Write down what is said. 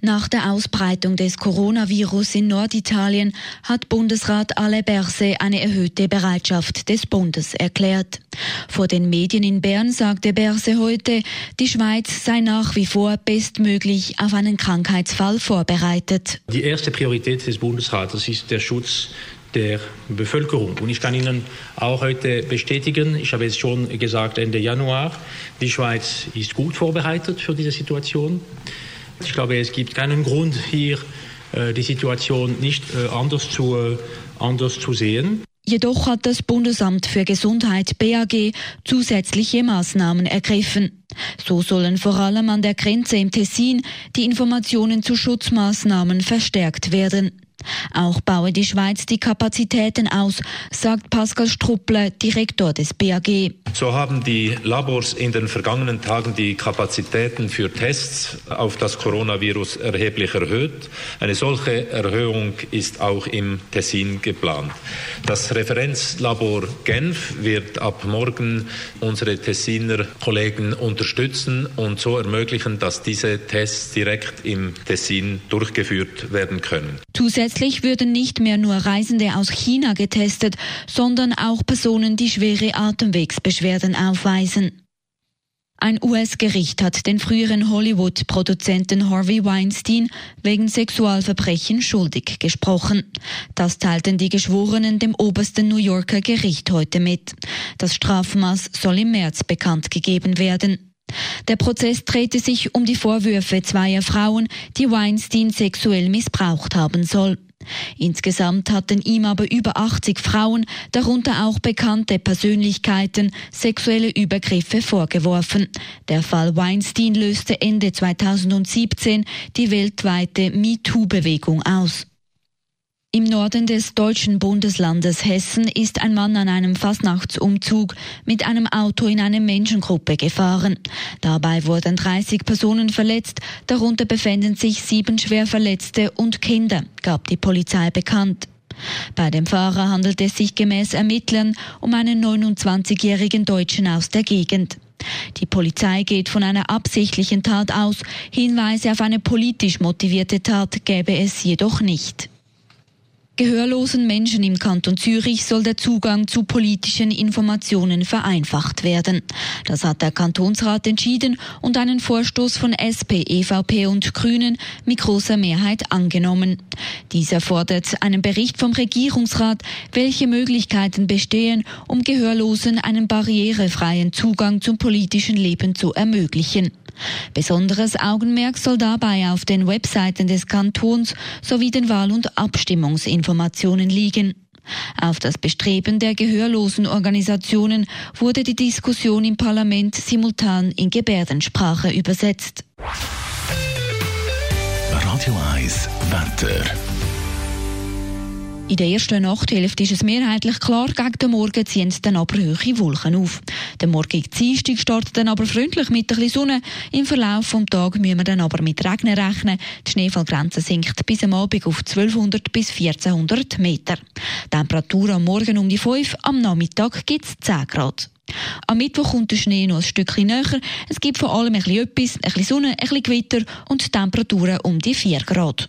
Nach der Ausbreitung des Coronavirus in Norditalien hat Bundesrat Ale Berse eine erhöhte Bereitschaft des Bundes erklärt. Vor den Medien in Bern sagte Berse heute, die Schweiz sei nach wie vor bestmöglich auf einen Krankheitsfall vorbereitet. Die erste Priorität des Bundesrates ist der Schutz der Bevölkerung. Und ich kann Ihnen auch heute bestätigen, ich habe es schon gesagt Ende Januar, die Schweiz ist gut vorbereitet für diese Situation. Ich glaube, es gibt keinen Grund, hier äh, die Situation nicht äh, anders, zu, äh, anders zu sehen. Jedoch hat das Bundesamt für Gesundheit BAG zusätzliche Maßnahmen ergriffen. So sollen vor allem an der Grenze im Tessin die Informationen zu Schutzmaßnahmen verstärkt werden. Auch baue die Schweiz die Kapazitäten aus, sagt Pascal Strupple, Direktor des BAG. So haben die Labors in den vergangenen Tagen die Kapazitäten für Tests auf das Coronavirus erheblich erhöht. Eine solche Erhöhung ist auch im Tessin geplant. Das Referenzlabor Genf wird ab morgen unsere Tessiner Kollegen unterstützen und so ermöglichen, dass diese Tests direkt im Tessin durchgeführt werden können. Zusätzlich würden nicht mehr nur Reisende aus China getestet, sondern auch Personen, die schwere Atemwegsbeschwerden aufweisen. Ein US-Gericht hat den früheren Hollywood-Produzenten Harvey Weinstein wegen Sexualverbrechen schuldig gesprochen. Das teilten die Geschworenen dem obersten New Yorker Gericht heute mit. Das Strafmaß soll im März bekannt gegeben werden. Der Prozess drehte sich um die Vorwürfe zweier Frauen, die Weinstein sexuell missbraucht haben soll. Insgesamt hatten ihm aber über 80 Frauen, darunter auch bekannte Persönlichkeiten, sexuelle Übergriffe vorgeworfen. Der Fall Weinstein löste Ende 2017 die weltweite MeToo-Bewegung aus. Im Norden des deutschen Bundeslandes Hessen ist ein Mann an einem Fastnachtsumzug mit einem Auto in eine Menschengruppe gefahren. Dabei wurden 30 Personen verletzt, darunter befänden sich sieben Schwerverletzte und Kinder, gab die Polizei bekannt. Bei dem Fahrer handelt es sich gemäß Ermittlern um einen 29-jährigen Deutschen aus der Gegend. Die Polizei geht von einer absichtlichen Tat aus, Hinweise auf eine politisch motivierte Tat gäbe es jedoch nicht. Gehörlosen Menschen im Kanton Zürich soll der Zugang zu politischen Informationen vereinfacht werden. Das hat der Kantonsrat entschieden und einen Vorstoß von SP, EVP und Grünen mit großer Mehrheit angenommen. Dieser fordert einen Bericht vom Regierungsrat, welche Möglichkeiten bestehen, um Gehörlosen einen barrierefreien Zugang zum politischen Leben zu ermöglichen. Besonderes Augenmerk soll dabei auf den Webseiten des Kantons sowie den Wahl- und Abstimmungsinformationen liegen. Auf das Bestreben der gehörlosen Organisationen wurde die Diskussion im Parlament simultan in Gebärdensprache übersetzt. Radio 1 Wetter. In der ersten Nachthälfte ist es mehrheitlich klar, gegen den Morgen ziehen dann aber hohe Wolken auf. Der morgige Dienstag startet dann aber freundlich mit ein bisschen Sonne. Im Verlauf des Tages müssen wir dann aber mit Regen rechnen. Die Schneefallgrenze sinkt bis am Abend auf 1200 bis 1400 Meter. Temperatur am Morgen um die 5, am Nachmittag gibt es 10 Grad. Am Mittwoch kommt der Schnee noch ein Stückchen näher. Es gibt vor allem ein bisschen etwas, ein bisschen Sonne, ein bisschen Gewitter und Temperaturen um die 4 Grad.